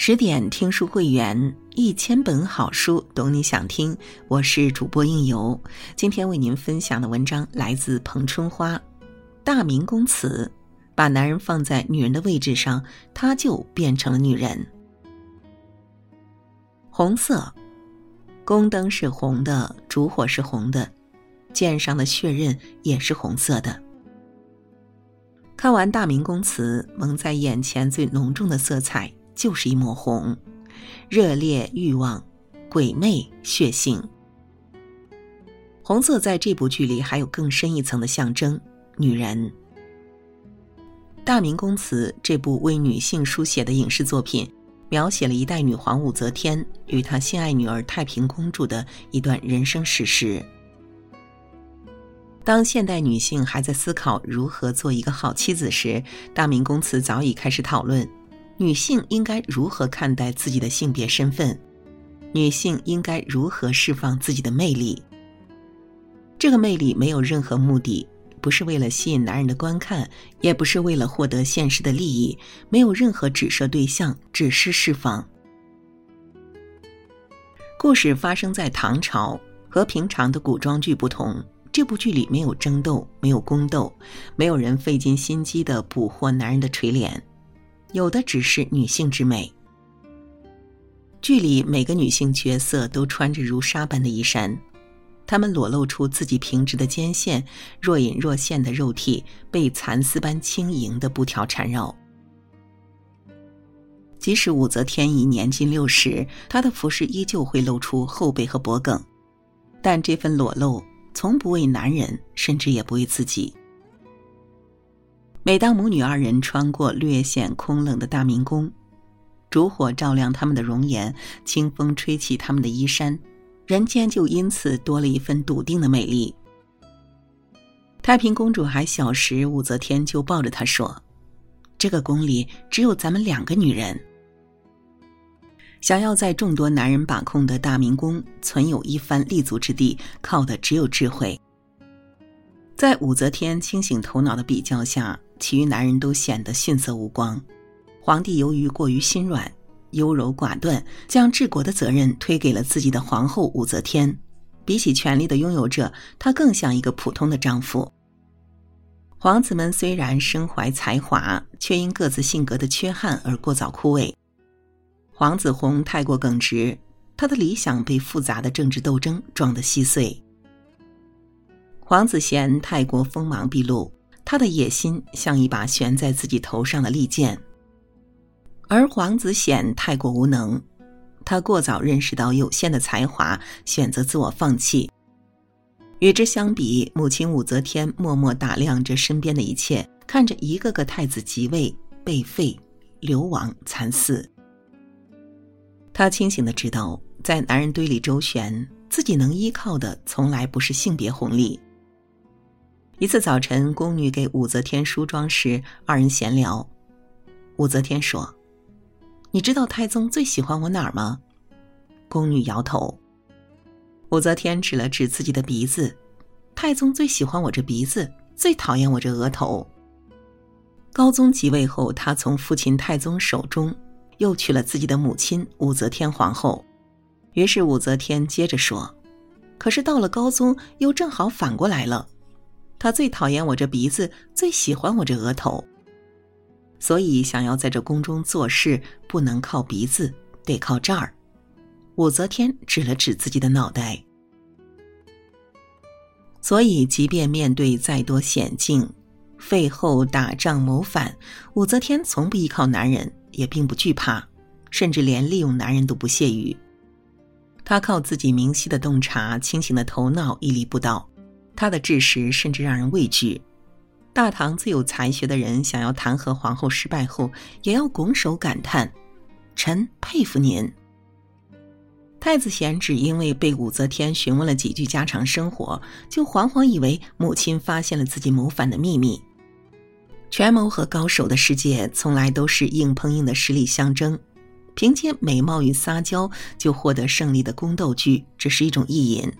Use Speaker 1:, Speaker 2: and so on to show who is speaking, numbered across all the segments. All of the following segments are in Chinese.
Speaker 1: 十点听书会员，一千本好书，懂你想听。我是主播应由，今天为您分享的文章来自彭春花。大明宫词，把男人放在女人的位置上，他就变成了女人。红色，宫灯是红的，烛火是红的，剑上的血刃也是红色的。看完《大明宫词》，蒙在眼前最浓重的色彩。就是一抹红，热烈欲望，鬼魅血腥。红色在这部剧里还有更深一层的象征——女人。《大明宫词》这部为女性书写的影视作品，描写了一代女皇武则天与她心爱女儿太平公主的一段人生史实。当现代女性还在思考如何做一个好妻子时，《大明宫词》早已开始讨论。女性应该如何看待自己的性别身份？女性应该如何释放自己的魅力？这个魅力没有任何目的，不是为了吸引男人的观看，也不是为了获得现实的利益，没有任何指涉对象，只是释放。故事发生在唐朝，和平常的古装剧不同，这部剧里没有争斗，没有宫斗，没有人费尽心机的捕获男人的垂怜。有的只是女性之美。剧里每个女性角色都穿着如纱般的衣衫，她们裸露出自己平直的肩线，若隐若现的肉体被蚕丝般轻盈的布条缠绕。即使武则天已年近六十，她的服饰依旧会露出后背和脖颈，但这份裸露从不为男人，甚至也不为自己。每当母女二人穿过略显空冷的大明宫，烛火照亮他们的容颜，清风吹起他们的衣衫，人间就因此多了一份笃定的美丽。太平公主还小时，武则天就抱着她说：“这个宫里只有咱们两个女人。”想要在众多男人把控的大明宫存有一番立足之地，靠的只有智慧。在武则天清醒头脑的比较下。其余男人都显得逊色无光，皇帝由于过于心软、优柔寡断，将治国的责任推给了自己的皇后武则天。比起权力的拥有者，他更像一个普通的丈夫。皇子们虽然身怀才华，却因各自性格的缺憾而过早枯萎。皇子弘太过耿直，他的理想被复杂的政治斗争撞得稀碎。皇子贤太过锋芒毕露。他的野心像一把悬在自己头上的利剑，而皇子显太过无能，他过早认识到有限的才华，选择自我放弃。与之相比，母亲武则天默默打量着身边的一切，看着一个个太子即位、被废、流亡、惨死。她清醒的知道，在男人堆里周旋，自己能依靠的从来不是性别红利。一次早晨，宫女给武则天梳妆时，二人闲聊。武则天说：“你知道太宗最喜欢我哪儿吗？”宫女摇头。武则天指了指自己的鼻子：“太宗最喜欢我这鼻子，最讨厌我这额头。”高宗即位后，他从父亲太宗手中又娶了自己的母亲武则天皇后。于是武则天接着说：“可是到了高宗，又正好反过来了。”他最讨厌我这鼻子，最喜欢我这额头。所以，想要在这宫中做事，不能靠鼻子，得靠这儿。武则天指了指自己的脑袋。所以，即便面对再多险境，废后打仗谋反，武则天从不依靠男人，也并不惧怕，甚至连利用男人都不屑于。她靠自己明晰的洞察、清醒的头脑，屹立不倒。他的智识甚至让人畏惧。大唐最有才学的人想要弹劾皇后失败后，也要拱手感叹：“臣佩服您。”太子贤只因为被武则天询问了几句家常生活，就惶惶以为母亲发现了自己谋反的秘密。权谋和高手的世界从来都是硬碰硬的实力相争，凭借美貌与撒娇就获得胜利的宫斗剧，只是一种意淫。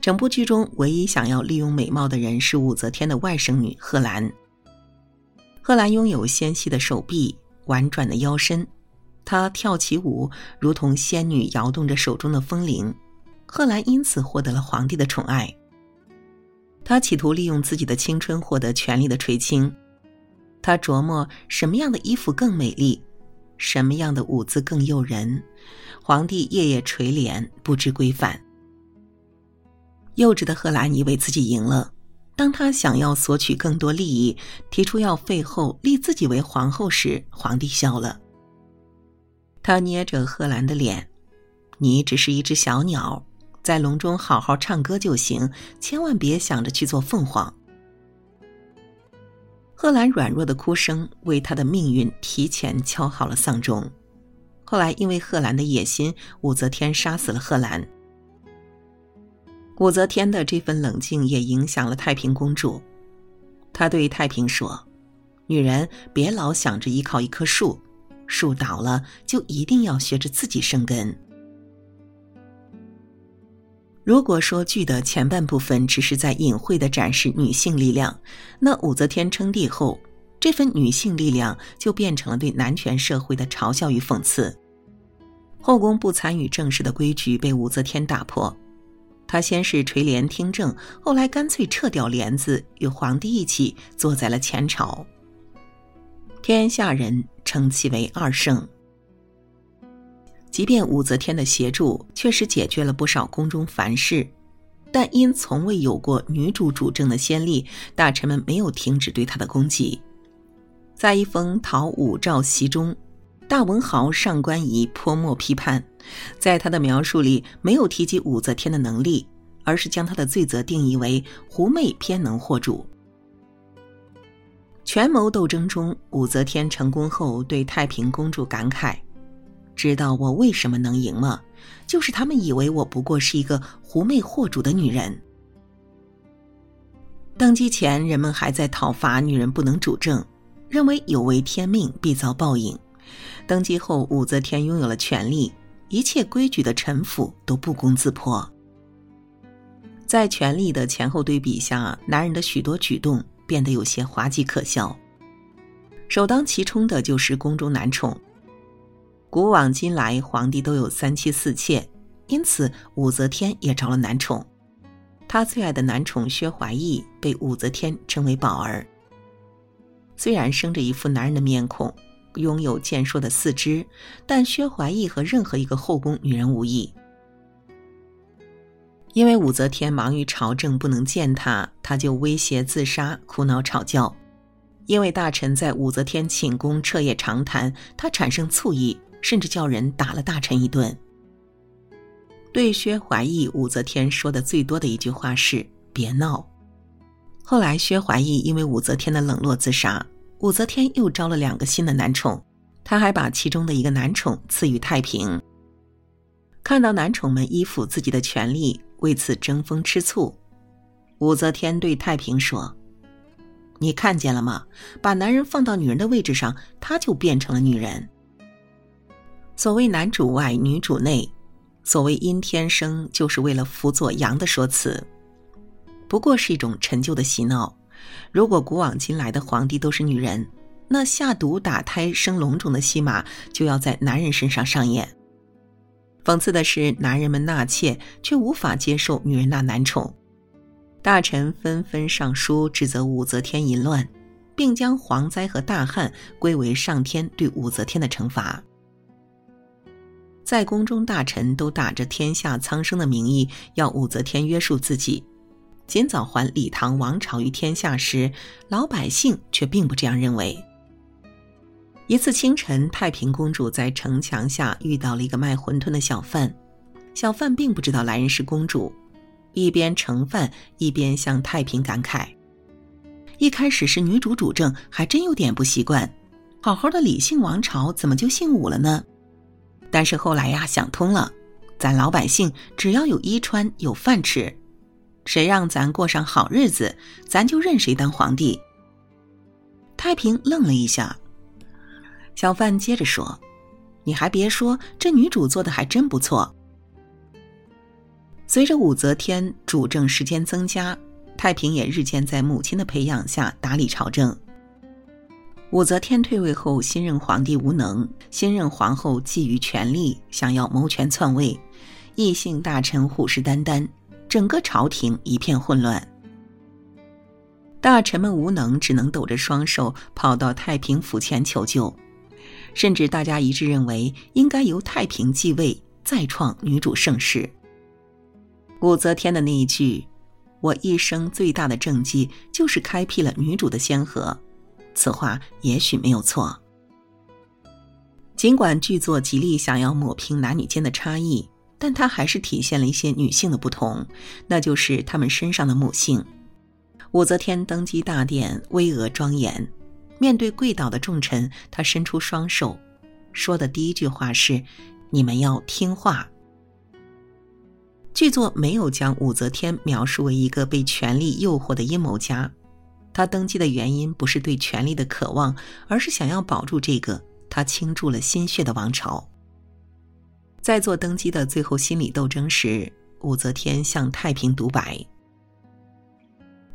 Speaker 1: 整部剧中唯一想要利用美貌的人是武则天的外甥女贺兰。贺兰拥有纤细的手臂、婉转的腰身，她跳起舞，如同仙女摇动着手中的风铃。贺兰因此获得了皇帝的宠爱。他企图利用自己的青春获得权力的垂青。他琢磨什么样的衣服更美丽，什么样的舞姿更诱人。皇帝夜夜垂怜，不知规范。幼稚的贺兰以为自己赢了。当他想要索取更多利益，提出要废后立自己为皇后时，皇帝笑了。他捏着贺兰的脸：“你只是一只小鸟。”在笼中好好唱歌就行，千万别想着去做凤凰。贺兰软弱的哭声为他的命运提前敲好了丧钟。后来因为贺兰的野心，武则天杀死了贺兰。武则天的这份冷静也影响了太平公主。她对太平说：“女人别老想着依靠一棵树，树倒了就一定要学着自己生根。”如果说剧的前半部分只是在隐晦的展示女性力量，那武则天称帝后，这份女性力量就变成了对男权社会的嘲笑与讽刺。后宫不参与政事的规矩被武则天打破，他先是垂帘听政，后来干脆撤掉帘子，与皇帝一起坐在了前朝。天下人称其为二圣。即便武则天的协助确实解决了不少宫中烦事，但因从未有过女主主政的先例，大臣们没有停止对她的攻击。在一封讨武诏檄中，大文豪上官仪泼墨批判，在他的描述里没有提及武则天的能力，而是将她的罪责定义为狐媚偏能惑主。权谋斗争中，武则天成功后对太平公主感慨。知道我为什么能赢吗？就是他们以为我不过是一个狐媚惑主的女人。登基前，人们还在讨伐女人不能主政，认为有违天命，必遭报应。登基后，武则天拥有了权力，一切规矩的臣服都不攻自破。在权力的前后对比下，男人的许多举动变得有些滑稽可笑。首当其冲的就是宫中男宠。古往今来，皇帝都有三妻四妾，因此武则天也着了男宠。她最爱的男宠薛怀义被武则天称为宝儿。虽然生着一副男人的面孔，拥有健硕的四肢，但薛怀义和任何一个后宫女人无异。因为武则天忙于朝政不能见他，他就威胁自杀，哭闹吵叫。因为大臣在武则天寝宫彻夜长谈，他产生醋意。甚至叫人打了大臣一顿。对薛怀义，武则天说的最多的一句话是“别闹”。后来，薛怀义因为武则天的冷落自杀，武则天又招了两个新的男宠，她还把其中的一个男宠赐予太平。看到男宠们依附自己的权利，为此争风吃醋，武则天对太平说：“你看见了吗？把男人放到女人的位置上，他就变成了女人。”所谓男主外女主内，所谓阴天生就是为了辅佐阳的说辞，不过是一种陈旧的洗脑。如果古往今来的皇帝都是女人，那下毒打胎生龙种的戏码就要在男人身上上演。讽刺的是，男人们纳妾却无法接受女人纳男宠，大臣纷纷上书指责武则天淫乱，并将蝗灾和大旱归为上天对武则天的惩罚。在宫中，大臣都打着天下苍生的名义，要武则天约束自己，尽早还李唐王朝于天下时，老百姓却并不这样认为。一次清晨，太平公主在城墙下遇到了一个卖馄饨的小贩，小贩并不知道来人是公主，一边盛饭一边向太平感慨：“一开始是女主主政，还真有点不习惯，好好的李姓王朝怎么就姓武了呢？”但是后来呀，想通了，咱老百姓只要有衣穿、有饭吃，谁让咱过上好日子，咱就认谁当皇帝。太平愣了一下，小贩接着说：“你还别说，这女主做的还真不错。”随着武则天主政时间增加，太平也日渐在母亲的培养下打理朝政。武则天退位后，新任皇帝无能，新任皇后觊觎权力，想要谋权篡位，异姓大臣虎视眈眈，整个朝廷一片混乱。大臣们无能，只能抖着双手跑到太平府前求救，甚至大家一致认为应该由太平继位，再创女主盛世。武则天的那一句：“我一生最大的政绩就是开辟了女主的先河。”此话也许没有错。尽管剧作极力想要抹平男女间的差异，但它还是体现了一些女性的不同，那就是她们身上的母性。武则天登基大典巍峨庄严，面对跪倒的重臣，她伸出双手，说的第一句话是：“你们要听话。”剧作没有将武则天描述为一个被权力诱惑的阴谋家。她登基的原因不是对权力的渴望，而是想要保住这个她倾注了心血的王朝。在做登基的最后心理斗争时，武则天向太平独白：“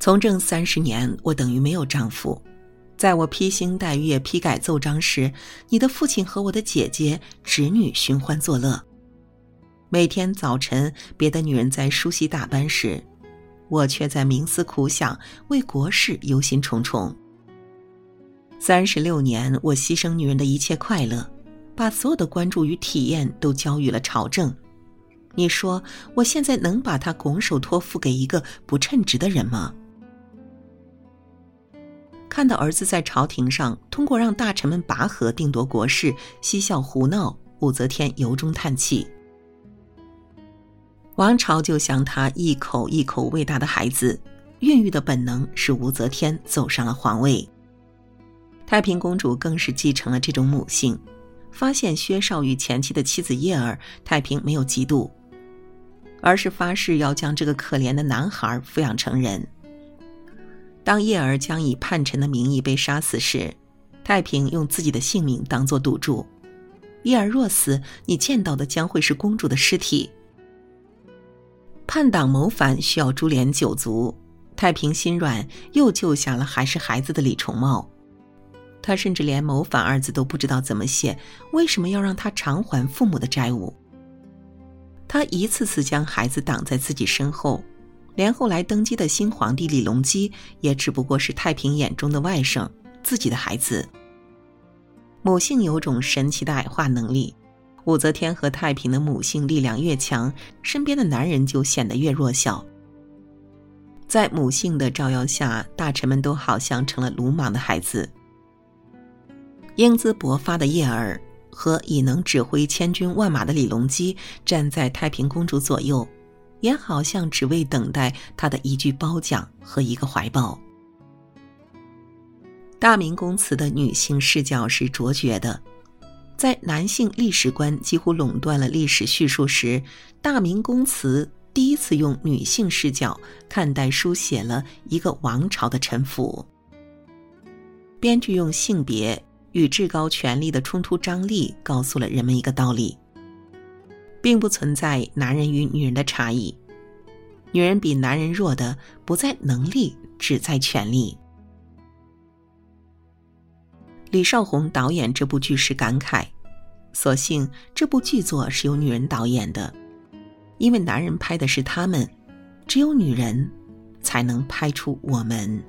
Speaker 1: 从政三十年，我等于没有丈夫。在我披星戴月批改奏章时，你的父亲和我的姐姐、侄女寻欢作乐。每天早晨，别的女人在梳洗打扮时。”我却在冥思苦想，为国事忧心忡忡。三十六年，我牺牲女人的一切快乐，把所有的关注与体验都交予了朝政。你说，我现在能把他拱手托付给一个不称职的人吗？看到儿子在朝廷上通过让大臣们拔河定夺国事，嬉笑胡闹，武则天由衷叹气。王朝就像他一口一口喂大的孩子，孕育的本能使武则天走上了皇位。太平公主更是继承了这种母性，发现薛少与前妻的妻子叶儿，太平没有嫉妒，而是发誓要将这个可怜的男孩抚养成人。当叶儿将以叛臣的名义被杀死时，太平用自己的性命当作赌注：叶儿若死，你见到的将会是公主的尸体。叛党谋反需要株连九族，太平心软，又救下了还是孩子的李重茂。他甚至连“谋反”二字都不知道怎么写，为什么要让他偿还父母的债务？他一次次将孩子挡在自己身后，连后来登基的新皇帝李隆基也只不过是太平眼中的外甥，自己的孩子。母性有种神奇的矮化能力。武则天和太平的母性力量越强，身边的男人就显得越弱小。在母性的照耀下，大臣们都好像成了鲁莽的孩子。英姿勃发的叶儿和已能指挥千军万马的李隆基站在太平公主左右，也好像只为等待她的一句褒奖和一个怀抱。大明宫词的女性视角是卓绝的。在男性历史观几乎垄断了历史叙述时，大明宫词第一次用女性视角看待书写了一个王朝的沉浮。编剧用性别与至高权力的冲突张力，告诉了人们一个道理：并不存在男人与女人的差异，女人比男人弱的不在能力，只在权力。李少红导演这部剧时感慨：“所幸这部剧作是由女人导演的，因为男人拍的是他们，只有女人才能拍出我们。”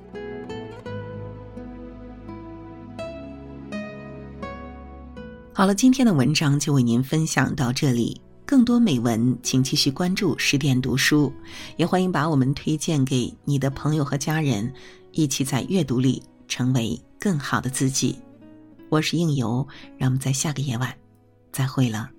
Speaker 1: 好了，今天的文章就为您分享到这里。更多美文，请继续关注十点读书，也欢迎把我们推荐给你的朋友和家人，一起在阅读里成为更好的自己。我是应由，让我们在下个夜晚再会了。